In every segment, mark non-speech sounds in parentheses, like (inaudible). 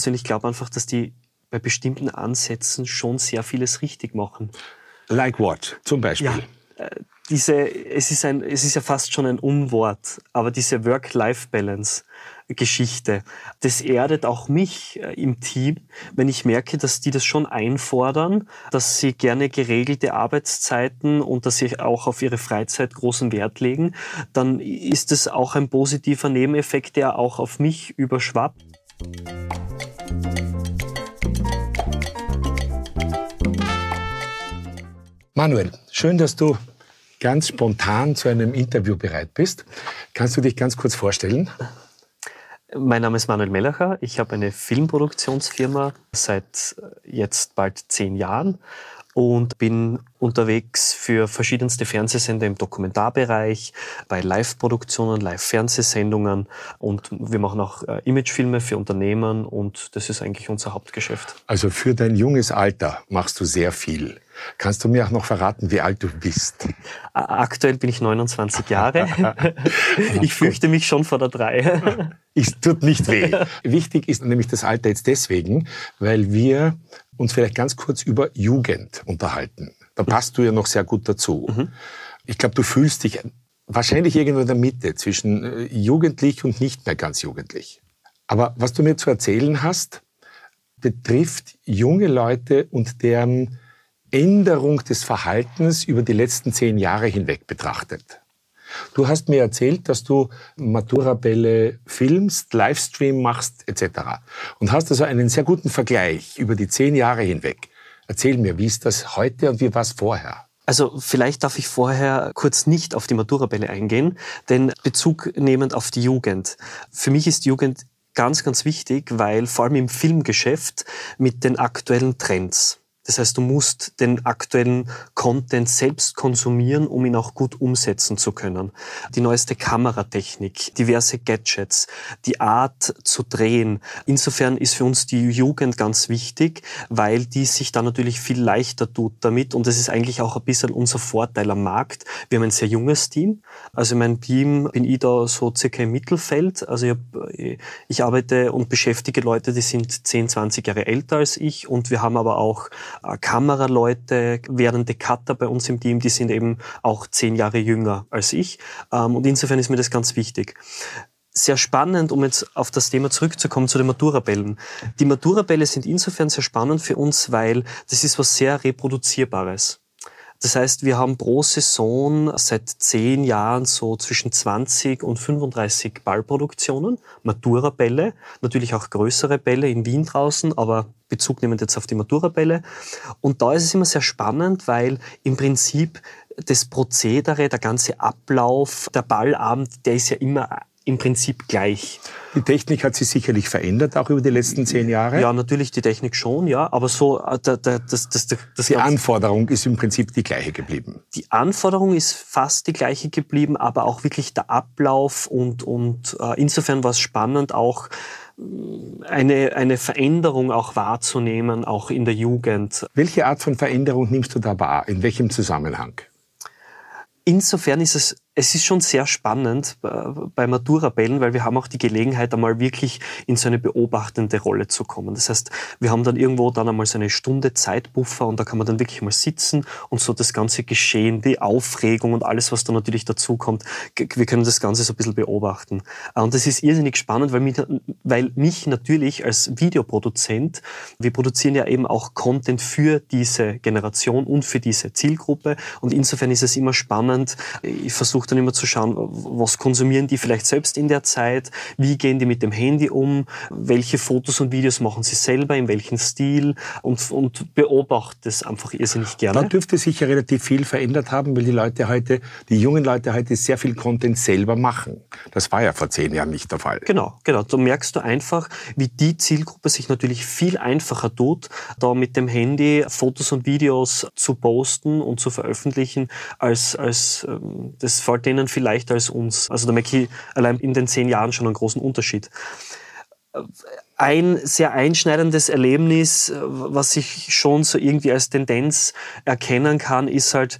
persönlich glaube einfach, dass die bei bestimmten Ansätzen schon sehr vieles richtig machen. Like what? Zum Beispiel? Ja, äh, diese, es ist ein, es ist ja fast schon ein Unwort, aber diese Work-Life-Balance, Geschichte. Das erdet auch mich äh, im Team, wenn ich merke, dass die das schon einfordern, dass sie gerne geregelte Arbeitszeiten und dass sie auch auf ihre Freizeit großen Wert legen, dann ist es auch ein positiver Nebeneffekt, der auch auf mich überschwappt. Manuel, schön, dass du ganz spontan zu einem Interview bereit bist. Kannst du dich ganz kurz vorstellen? Mein Name ist Manuel Mellacher. Ich habe eine Filmproduktionsfirma seit jetzt bald zehn Jahren und bin unterwegs für verschiedenste Fernsehsender im Dokumentarbereich, bei Live-Produktionen, Live-Fernsehsendungen und wir machen auch äh, Imagefilme für Unternehmen und das ist eigentlich unser Hauptgeschäft. Also für dein junges Alter machst du sehr viel. Kannst du mir auch noch verraten, wie alt du bist? Aktuell bin ich 29 Jahre. (laughs) (laughs) ich fürchte mich schon vor der 3. Es (laughs) tut nicht weh. Wichtig ist nämlich das Alter jetzt deswegen, weil wir uns vielleicht ganz kurz über Jugend unterhalten. Da passt du ja noch sehr gut dazu. Mhm. Ich glaube, du fühlst dich wahrscheinlich irgendwo in der Mitte zwischen äh, jugendlich und nicht mehr ganz jugendlich. Aber was du mir zu erzählen hast, betrifft junge Leute und deren Änderung des Verhaltens über die letzten zehn Jahre hinweg betrachtet. Du hast mir erzählt, dass du Matura-Bälle filmst, Livestream machst etc. Und hast also einen sehr guten Vergleich über die zehn Jahre hinweg. Erzähl mir, wie ist das heute und wie war es vorher? Also vielleicht darf ich vorher kurz nicht auf die Maturabälle eingehen, denn Bezug nehmend auf die Jugend. Für mich ist Jugend ganz, ganz wichtig, weil vor allem im Filmgeschäft mit den aktuellen Trends das heißt, du musst den aktuellen Content selbst konsumieren, um ihn auch gut umsetzen zu können. Die neueste Kameratechnik, diverse Gadgets, die Art zu drehen. Insofern ist für uns die Jugend ganz wichtig, weil die sich da natürlich viel leichter tut damit. Und das ist eigentlich auch ein bisschen unser Vorteil am Markt. Wir haben ein sehr junges Team. Also in meinem Team bin ich da so circa im Mittelfeld. Also ich, hab, ich arbeite und beschäftige Leute, die sind 10, 20 Jahre älter als ich. Und wir haben aber auch äh, Kameraleute, währende Cutter bei uns im Team, die sind eben auch zehn Jahre jünger als ich. Ähm, und insofern ist mir das ganz wichtig sehr spannend, um jetzt auf das Thema zurückzukommen, zu den Maturabellen. Die Maturabälle sind insofern sehr spannend für uns, weil das ist was sehr Reproduzierbares. Das heißt, wir haben pro Saison seit zehn Jahren so zwischen 20 und 35 Ballproduktionen, Matura-Bälle, natürlich auch größere Bälle in Wien draußen, aber Bezug nehmend jetzt auf die Matura-Bälle. Und da ist es immer sehr spannend, weil im Prinzip das Prozedere, der ganze Ablauf, der Ballabend, der ist ja immer im Prinzip gleich. Die Technik hat sich sicherlich verändert, auch über die letzten zehn Jahre? Ja, natürlich die Technik schon, ja. Aber so, äh, da, da, das, das, das Die Anforderung ist im Prinzip die gleiche geblieben. Die Anforderung ist fast die gleiche geblieben, aber auch wirklich der Ablauf und, und äh, insofern war es spannend, auch äh, eine, eine Veränderung auch wahrzunehmen, auch in der Jugend. Welche Art von Veränderung nimmst du da wahr? In welchem Zusammenhang? Insofern ist es es ist schon sehr spannend äh, bei Maturabellen, weil wir haben auch die Gelegenheit, einmal wirklich in so eine beobachtende Rolle zu kommen. Das heißt, wir haben dann irgendwo dann einmal so eine Stunde Zeitbuffer und da kann man dann wirklich mal sitzen und so das ganze Geschehen, die Aufregung und alles, was da natürlich dazukommt, wir können das Ganze so ein bisschen beobachten. Äh, und das ist irrsinnig spannend, weil mich, weil mich natürlich als Videoproduzent, wir produzieren ja eben auch Content für diese Generation und für diese Zielgruppe und insofern ist es immer spannend. Ich versuche dann immer zu schauen, was konsumieren die vielleicht selbst in der Zeit, wie gehen die mit dem Handy um, welche Fotos und Videos machen sie selber, in welchem Stil und, und beobachte es einfach irrsinnig gerne. Da dürfte sich ja relativ viel verändert haben, weil die Leute heute, die jungen Leute heute sehr viel Content selber machen. Das war ja vor zehn Jahren nicht der Fall. Genau, genau. Da merkst du einfach, wie die Zielgruppe sich natürlich viel einfacher tut, da mit dem Handy Fotos und Videos zu posten und zu veröffentlichen, als, als ähm, das fällt denen vielleicht als uns. Also da merke ich allein in den zehn Jahren schon einen großen Unterschied. Ein sehr einschneidendes Erlebnis, was ich schon so irgendwie als Tendenz erkennen kann, ist halt,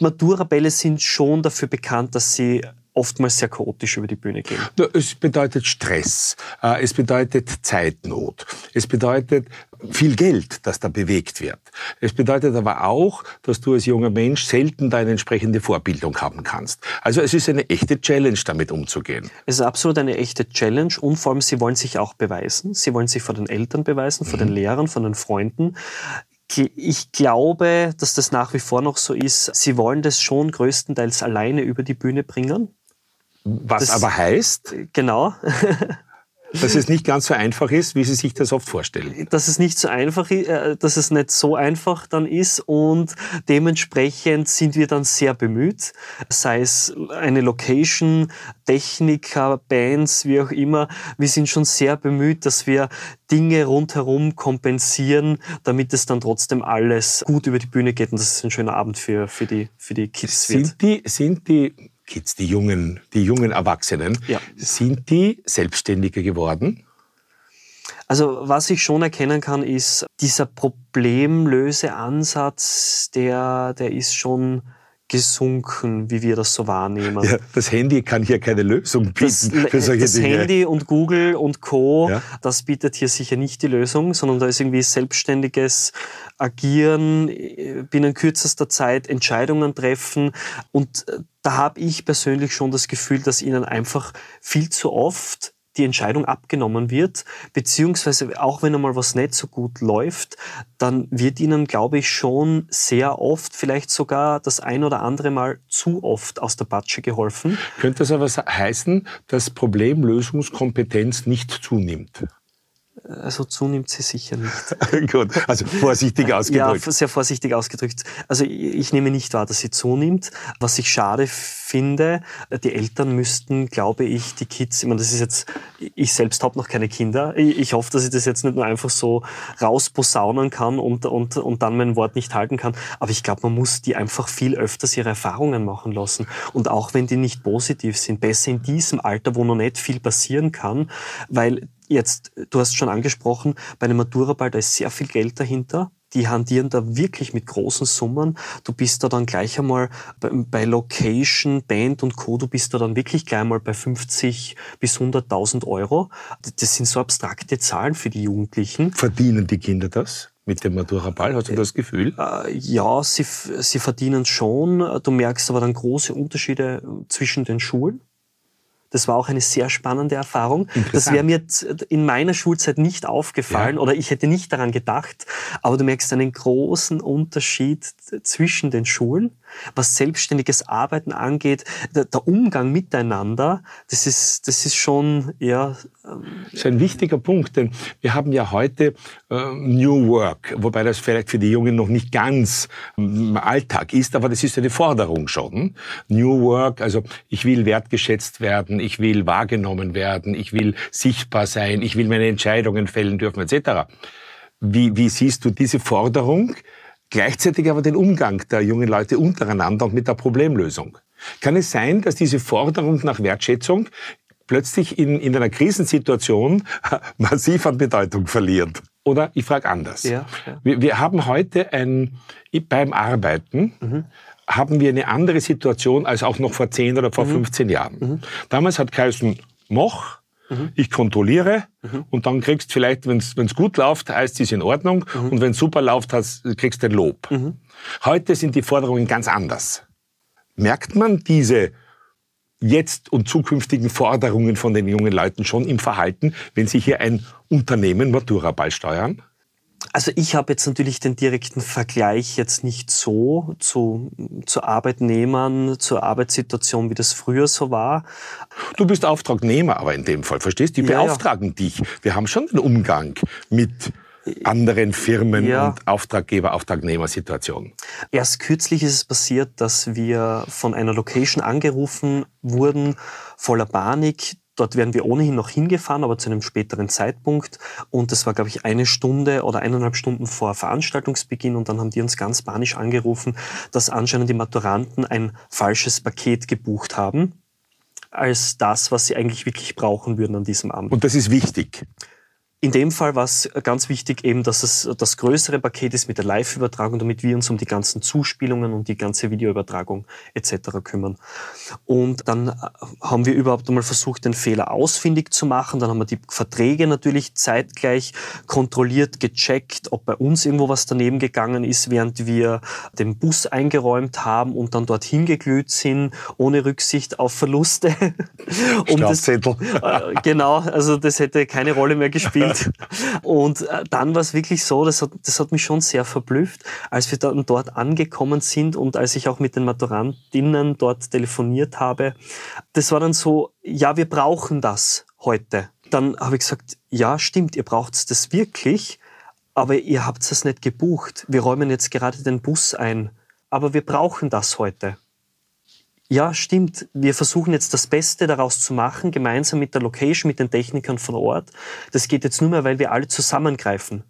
Maturabälle sind schon dafür bekannt, dass sie oftmals sehr chaotisch über die Bühne gehen. Es bedeutet Stress, äh, es bedeutet Zeitnot, es bedeutet viel Geld, das da bewegt wird. Es bedeutet aber auch, dass du als junger Mensch selten deine entsprechende Vorbildung haben kannst. Also es ist eine echte Challenge, damit umzugehen. Es ist absolut eine echte Challenge und vor allem, sie wollen sich auch beweisen. Sie wollen sich vor den Eltern beweisen, vor mhm. den Lehrern, vor den Freunden ich glaube, dass das nach wie vor noch so ist. Sie wollen das schon größtenteils alleine über die Bühne bringen. Was das, aber heißt? Genau. (laughs) Dass es nicht ganz so einfach ist, wie Sie sich das oft vorstellen. Dass es nicht so einfach ist, äh, dass es nicht so einfach dann ist und dementsprechend sind wir dann sehr bemüht, sei es eine Location, Techniker, Bands, wie auch immer. Wir sind schon sehr bemüht, dass wir Dinge rundherum kompensieren, damit es dann trotzdem alles gut über die Bühne geht und dass es ein schöner Abend für, für, die, für die Kids sind wird. Die, sind die Kids, die jungen, die jungen Erwachsenen, ja. sind die selbstständiger geworden? Also was ich schon erkennen kann, ist dieser Problemlöseansatz, der, der ist schon gesunken, wie wir das so wahrnehmen. Ja, das Handy kann hier keine Lösung bieten das, für solche das Dinge. Das Handy und Google und Co., ja. das bietet hier sicher nicht die Lösung, sondern da ist irgendwie selbstständiges Agieren, äh, binnen kürzester Zeit Entscheidungen treffen und äh, da habe ich persönlich schon das Gefühl, dass ihnen einfach viel zu oft die Entscheidung abgenommen wird, beziehungsweise auch wenn einmal was nicht so gut läuft, dann wird ihnen, glaube ich, schon sehr oft, vielleicht sogar das ein oder andere Mal zu oft aus der Patsche geholfen. Könnte das aber heißen, dass Problemlösungskompetenz nicht zunimmt? Also zunimmt sie sicher nicht. (laughs) Gut, also vorsichtig ausgedrückt. Ja, sehr vorsichtig ausgedrückt. Also ich nehme nicht wahr, dass sie zunimmt. Was ich schade finde, die Eltern müssten, glaube ich, die Kids, ich meine, das ist jetzt, ich selbst habe noch keine Kinder. Ich hoffe, dass ich das jetzt nicht nur einfach so rausposaunen kann und, und, und dann mein Wort nicht halten kann. Aber ich glaube, man muss die einfach viel öfters ihre Erfahrungen machen lassen. Und auch wenn die nicht positiv sind, besser in diesem Alter, wo noch nicht viel passieren kann, weil Jetzt, du hast schon angesprochen, bei einem Maturaball, da ist sehr viel Geld dahinter. Die handieren da wirklich mit großen Summen. Du bist da dann gleich einmal bei Location, Band und Co. Du bist da dann wirklich gleich einmal bei 50 bis 100.000 Euro. Das sind so abstrakte Zahlen für die Jugendlichen. Verdienen die Kinder das? mit dem Matura-Ball? Hast du das Gefühl? Äh, ja, sie, sie verdienen schon. Du merkst aber dann große Unterschiede zwischen den Schulen. Das war auch eine sehr spannende Erfahrung. Das wäre mir in meiner Schulzeit nicht aufgefallen ja. oder ich hätte nicht daran gedacht. Aber du merkst einen großen Unterschied zwischen den Schulen was selbstständiges Arbeiten angeht, der, der Umgang miteinander, das ist, das ist schon, ja. Ähm, das ist ein wichtiger Punkt, denn wir haben ja heute äh, New Work, wobei das vielleicht für die Jungen noch nicht ganz ähm, Alltag ist, aber das ist eine Forderung schon. New Work, also ich will wertgeschätzt werden, ich will wahrgenommen werden, ich will sichtbar sein, ich will meine Entscheidungen fällen dürfen, etc. Wie, wie siehst du diese Forderung? Gleichzeitig aber den Umgang der jungen Leute untereinander und mit der Problemlösung. Kann es sein, dass diese Forderung nach Wertschätzung plötzlich in, in einer Krisensituation (laughs) massiv an Bedeutung verliert? Oder ich frage anders. Ja, ja. Wir, wir, haben heute ein, beim Arbeiten mhm. haben wir eine andere Situation als auch noch vor 10 oder vor mhm. 15 Jahren. Mhm. Damals hat geheißen, mach, Mhm. Ich kontrolliere mhm. und dann kriegst vielleicht, wenn es gut läuft, heißt es in Ordnung mhm. und wenn es super läuft, hast, kriegst du ein Lob. Mhm. Heute sind die Forderungen ganz anders. Merkt man diese jetzt und zukünftigen Forderungen von den jungen Leuten schon im Verhalten, wenn sie hier ein Unternehmen Matura beisteuern? Also ich habe jetzt natürlich den direkten Vergleich jetzt nicht so zu, zu Arbeitnehmern, zur Arbeitssituation, wie das früher so war. Du bist Auftragnehmer, aber in dem Fall, verstehst du? Die ja, beauftragen ja. dich. Wir haben schon den Umgang mit anderen Firmen ja. und Auftraggeber, Auftragnehmersituationen. Erst kürzlich ist es passiert, dass wir von einer Location angerufen wurden, voller Panik. Dort wären wir ohnehin noch hingefahren, aber zu einem späteren Zeitpunkt. Und das war, glaube ich, eine Stunde oder eineinhalb Stunden vor Veranstaltungsbeginn. Und dann haben die uns ganz panisch angerufen, dass anscheinend die Maturanten ein falsches Paket gebucht haben als das, was sie eigentlich wirklich brauchen würden an diesem Abend. Und das ist wichtig. In dem Fall war es ganz wichtig eben, dass es das größere Paket ist mit der Live-Übertragung, damit wir uns um die ganzen Zuspielungen und die ganze Videoübertragung etc. kümmern. Und dann äh, haben wir überhaupt einmal versucht, den Fehler ausfindig zu machen. Dann haben wir die Verträge natürlich zeitgleich kontrolliert, gecheckt, ob bei uns irgendwo was daneben gegangen ist, während wir den Bus eingeräumt haben und dann dorthin geglüht sind, ohne Rücksicht auf Verluste. (laughs) um das, äh, genau, also das hätte keine Rolle mehr gespielt gespielt. Und äh, dann war es wirklich so, das hat, das hat mich schon sehr verblüfft, als wir dann dort angekommen sind und als ich auch mit den Maturantinnen dort telefoniert habe. Das war dann so, ja, wir brauchen das heute. Dann habe ich gesagt, ja, stimmt, ihr braucht das wirklich, aber ihr habt es nicht gebucht. Wir räumen jetzt gerade den Bus ein, aber wir brauchen das heute. Ja, stimmt. Wir versuchen jetzt das Beste daraus zu machen, gemeinsam mit der Location, mit den Technikern von Ort. Das geht jetzt nur mehr, weil wir alle zusammengreifen.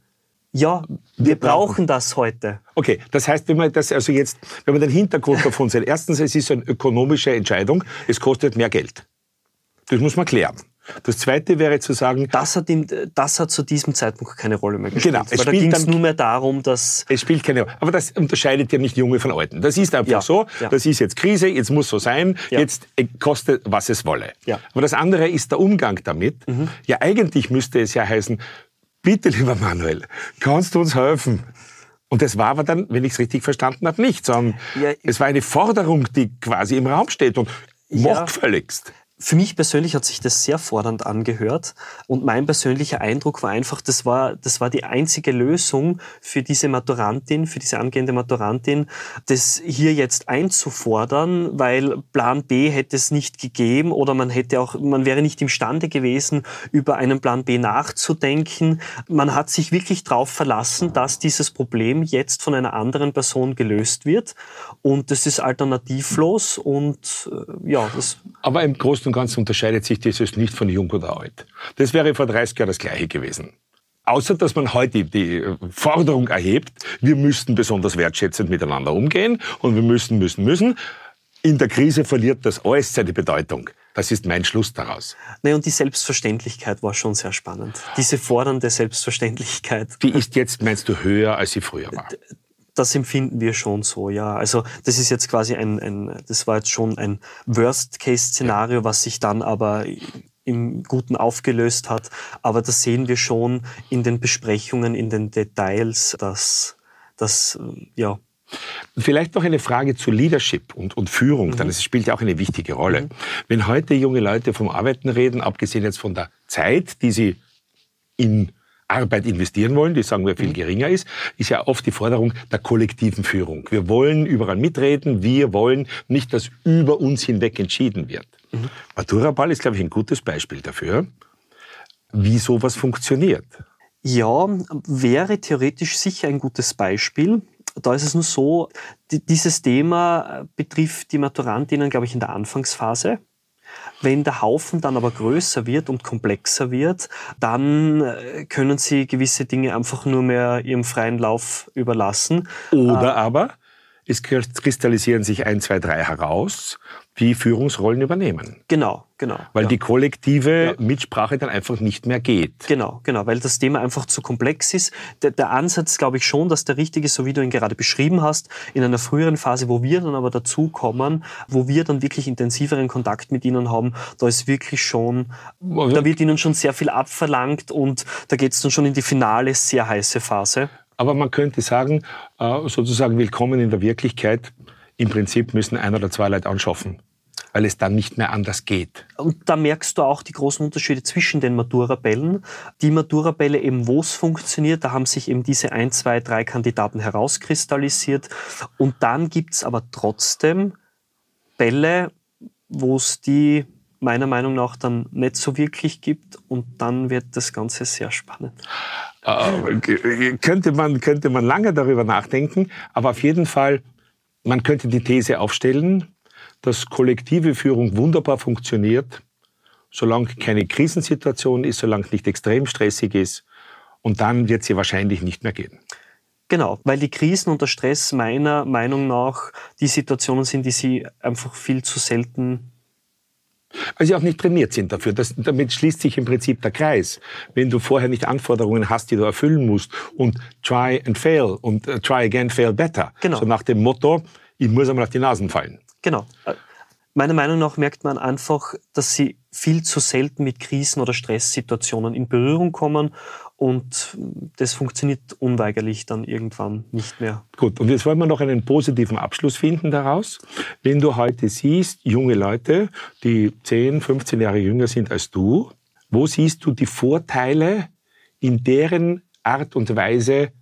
Ja, wir, wir brauchen das heute. Okay, das heißt, wenn man das also jetzt, wenn man den Hintergrund (laughs) davon sieht, erstens, es ist eine ökonomische Entscheidung, es kostet mehr Geld. Das muss man klären. Das Zweite wäre zu sagen... Das hat, ihm, das hat zu diesem Zeitpunkt keine Rolle mehr gespielt. Genau. Es weil da ging es nur mehr darum, dass... Es spielt keine Rolle. Aber das unterscheidet ja nicht Junge von Alten. Das ist einfach ja, so. Ja. Das ist jetzt Krise, jetzt muss so sein. Ja. Jetzt äh, kostet, was es wolle. Ja. Aber das andere ist der Umgang damit. Mhm. Ja, eigentlich müsste es ja heißen, bitte, lieber Manuel, kannst du uns helfen? Und das war aber dann, wenn ich es richtig verstanden habe, nicht, sondern es war eine Forderung, die quasi im Raum steht und ja, machtgefälligst. Für mich persönlich hat sich das sehr fordernd angehört und mein persönlicher Eindruck war einfach, das war, das war die einzige Lösung für diese Maturantin, für diese angehende Maturantin, das hier jetzt einzufordern, weil Plan B hätte es nicht gegeben oder man hätte auch, man wäre nicht imstande gewesen, über einen Plan B nachzudenken. Man hat sich wirklich darauf verlassen, dass dieses Problem jetzt von einer anderen Person gelöst wird und das ist alternativlos und äh, ja, das. Aber im Großen und Ganzen unterscheidet sich dieses nicht von jung oder alt. Das wäre vor 30 Jahren das Gleiche gewesen. Außer, dass man heute die Forderung erhebt, wir müssten besonders wertschätzend miteinander umgehen und wir müssen, müssen, müssen. In der Krise verliert das alles seine Bedeutung. Das ist mein Schluss daraus. Nee, und die Selbstverständlichkeit war schon sehr spannend. Diese fordernde Selbstverständlichkeit. Die ist jetzt, meinst du, höher, als sie früher war? Das empfinden wir schon so, ja. Also das ist jetzt quasi ein, ein das war jetzt schon ein Worst-Case-Szenario, was sich dann aber im Guten aufgelöst hat. Aber das sehen wir schon in den Besprechungen, in den Details, dass das, ja, Vielleicht noch eine Frage zu Leadership und, und Führung, mhm. denn es spielt ja auch eine wichtige Rolle. Mhm. Wenn heute junge Leute vom Arbeiten reden, abgesehen jetzt von der Zeit, die sie in Arbeit investieren wollen, die sagen wir viel mhm. geringer ist, ist ja oft die Forderung der kollektiven Führung. Wir wollen überall mitreden, wir wollen nicht, dass über uns hinweg entschieden wird. Mhm. Maturaball ist, glaube ich, ein gutes Beispiel dafür, wie sowas funktioniert. Ja, wäre theoretisch sicher ein gutes Beispiel. Da ist es nur so, dieses Thema betrifft die Maturantinnen, glaube ich, in der Anfangsphase. Wenn der Haufen dann aber größer wird und komplexer wird, dann äh, können sie gewisse Dinge einfach nur mehr ihrem freien Lauf überlassen. Oder aber es kristallisieren sich ein, zwei, drei heraus die Führungsrollen übernehmen. Genau, genau. Weil ja. die kollektive ja. Mitsprache dann einfach nicht mehr geht. Genau, genau, weil das Thema einfach zu komplex ist. Der, der Ansatz, glaube ich schon, dass der richtige ist, so wie du ihn gerade beschrieben hast, in einer früheren Phase, wo wir dann aber dazukommen, wo wir dann wirklich intensiveren Kontakt mit ihnen haben, da ist wirklich schon, da wird ihnen schon sehr viel abverlangt und da geht es dann schon in die finale, sehr heiße Phase. Aber man könnte sagen, äh, sozusagen willkommen in der Wirklichkeit. Im Prinzip müssen ein oder zwei Leute anschaffen weil es dann nicht mehr anders geht. Und da merkst du auch die großen Unterschiede zwischen den Matura-Bällen. Die Matura-Bälle eben, wo es funktioniert, da haben sich eben diese ein, zwei, drei Kandidaten herauskristallisiert. Und dann gibt's aber trotzdem Bälle, wo es die meiner Meinung nach dann nicht so wirklich gibt und dann wird das Ganze sehr spannend. Äh, könnte, man, könnte man lange darüber nachdenken, aber auf jeden Fall, man könnte die These aufstellen, dass kollektive Führung wunderbar funktioniert, solange keine Krisensituation ist, solange es nicht extrem stressig ist. Und dann wird sie wahrscheinlich nicht mehr gehen. Genau, weil die Krisen und der Stress meiner Meinung nach die Situationen sind, die sie einfach viel zu selten Weil sie auch nicht trainiert sind dafür. Das, damit schließt sich im Prinzip der Kreis. Wenn du vorher nicht Anforderungen hast, die du erfüllen musst und try and fail und uh, try again, fail better. Genau. So nach dem Motto, ich muss einmal auf die Nasen fallen. Genau. Meiner Meinung nach merkt man einfach, dass sie viel zu selten mit Krisen oder Stresssituationen in Berührung kommen und das funktioniert unweigerlich dann irgendwann nicht mehr. Gut, und jetzt wollen wir noch einen positiven Abschluss finden daraus. Wenn du heute siehst, junge Leute, die 10, 15 Jahre jünger sind als du, wo siehst du die Vorteile in deren Art und Weise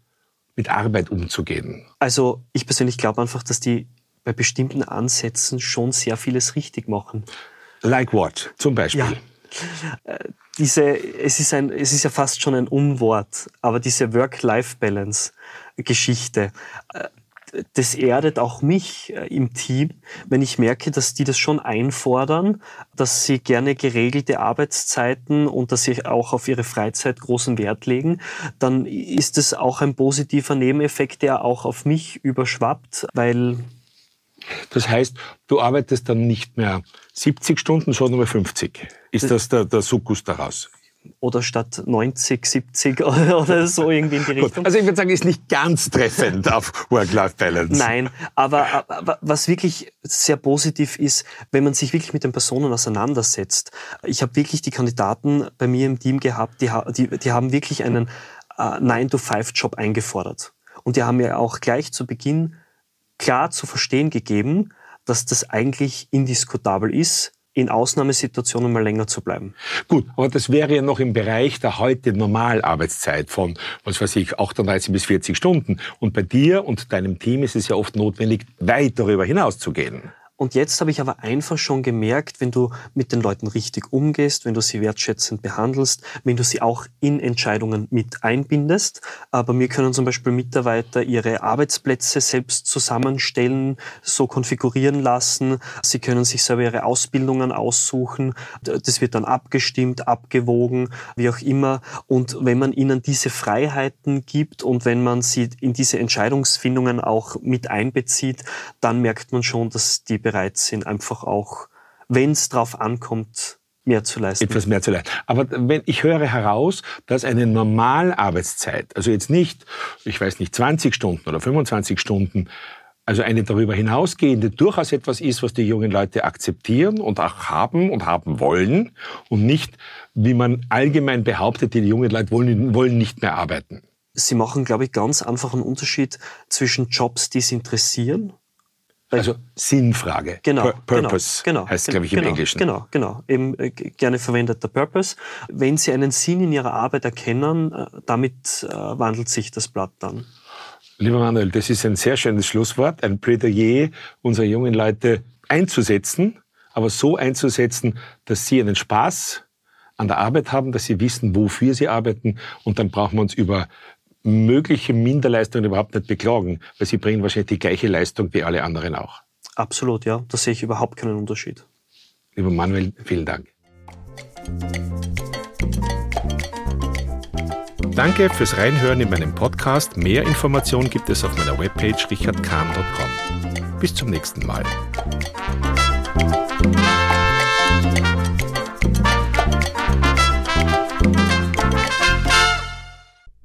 mit Arbeit umzugehen? Also ich persönlich glaube einfach, dass die bei bestimmten Ansätzen schon sehr vieles richtig machen. Like what? Zum Beispiel? Ja. Äh, diese, es ist ein, es ist ja fast schon ein Unwort, aber diese Work-Life-Balance-Geschichte, äh, das erdet auch mich äh, im Team, wenn ich merke, dass die das schon einfordern, dass sie gerne geregelte Arbeitszeiten und dass sie auch auf ihre Freizeit großen Wert legen, dann ist es auch ein positiver Nebeneffekt, der auch auf mich überschwappt, weil das heißt, du arbeitest dann nicht mehr 70 Stunden, sondern nur 50. Ist das der, der Sukkus daraus? Oder statt 90, 70 (laughs) oder so irgendwie in die Richtung. Also ich würde sagen, ist nicht ganz treffend auf Work-Life-Balance. Nein, aber, aber was wirklich sehr positiv ist, wenn man sich wirklich mit den Personen auseinandersetzt. Ich habe wirklich die Kandidaten bei mir im Team gehabt, die, die, die haben wirklich einen äh, 9-to-5-Job eingefordert. Und die haben ja auch gleich zu Beginn klar zu verstehen gegeben, dass das eigentlich indiskutabel ist, in Ausnahmesituationen mal länger zu bleiben. Gut, aber das wäre ja noch im Bereich der heute Normalarbeitszeit von, was weiß ich, 38 bis 40 Stunden. Und bei dir und deinem Team ist es ja oft notwendig, weit darüber hinaus zu gehen. Und jetzt habe ich aber einfach schon gemerkt, wenn du mit den Leuten richtig umgehst, wenn du sie wertschätzend behandelst, wenn du sie auch in Entscheidungen mit einbindest. Aber mir können zum Beispiel Mitarbeiter ihre Arbeitsplätze selbst zusammenstellen, so konfigurieren lassen. Sie können sich selber ihre Ausbildungen aussuchen. Das wird dann abgestimmt, abgewogen, wie auch immer. Und wenn man ihnen diese Freiheiten gibt und wenn man sie in diese Entscheidungsfindungen auch mit einbezieht, dann merkt man schon, dass die bereit sind, einfach auch, wenn es darauf ankommt, mehr zu leisten. Etwas mehr zu leisten. Aber wenn ich höre heraus, dass eine Normalarbeitszeit, also jetzt nicht, ich weiß nicht, 20 Stunden oder 25 Stunden, also eine darüber hinausgehende durchaus etwas ist, was die jungen Leute akzeptieren und auch haben und haben wollen und nicht, wie man allgemein behauptet, die jungen Leute wollen, wollen nicht mehr arbeiten. Sie machen, glaube ich, ganz einfach einen Unterschied zwischen Jobs, die sie interessieren also Sinnfrage. Genau. Pur Purpose genau, genau, heißt, glaube ich, im genau, Englischen. Genau, genau. Eben äh, gerne verwendeter Purpose. Wenn Sie einen Sinn in Ihrer Arbeit erkennen, äh, damit äh, wandelt sich das Blatt dann. Lieber Manuel, das ist ein sehr schönes Schlusswort, ein Plädoyer unserer jungen Leute einzusetzen, aber so einzusetzen, dass sie einen Spaß an der Arbeit haben, dass sie wissen, wofür sie arbeiten und dann brauchen wir uns über mögliche Minderleistungen überhaupt nicht beklagen, weil sie bringen wahrscheinlich die gleiche Leistung wie alle anderen auch. Absolut, ja. Da sehe ich überhaupt keinen Unterschied. Lieber Manuel, vielen Dank. Danke fürs Reinhören in meinem Podcast. Mehr Informationen gibt es auf meiner Webpage richardkahn.com. Bis zum nächsten Mal.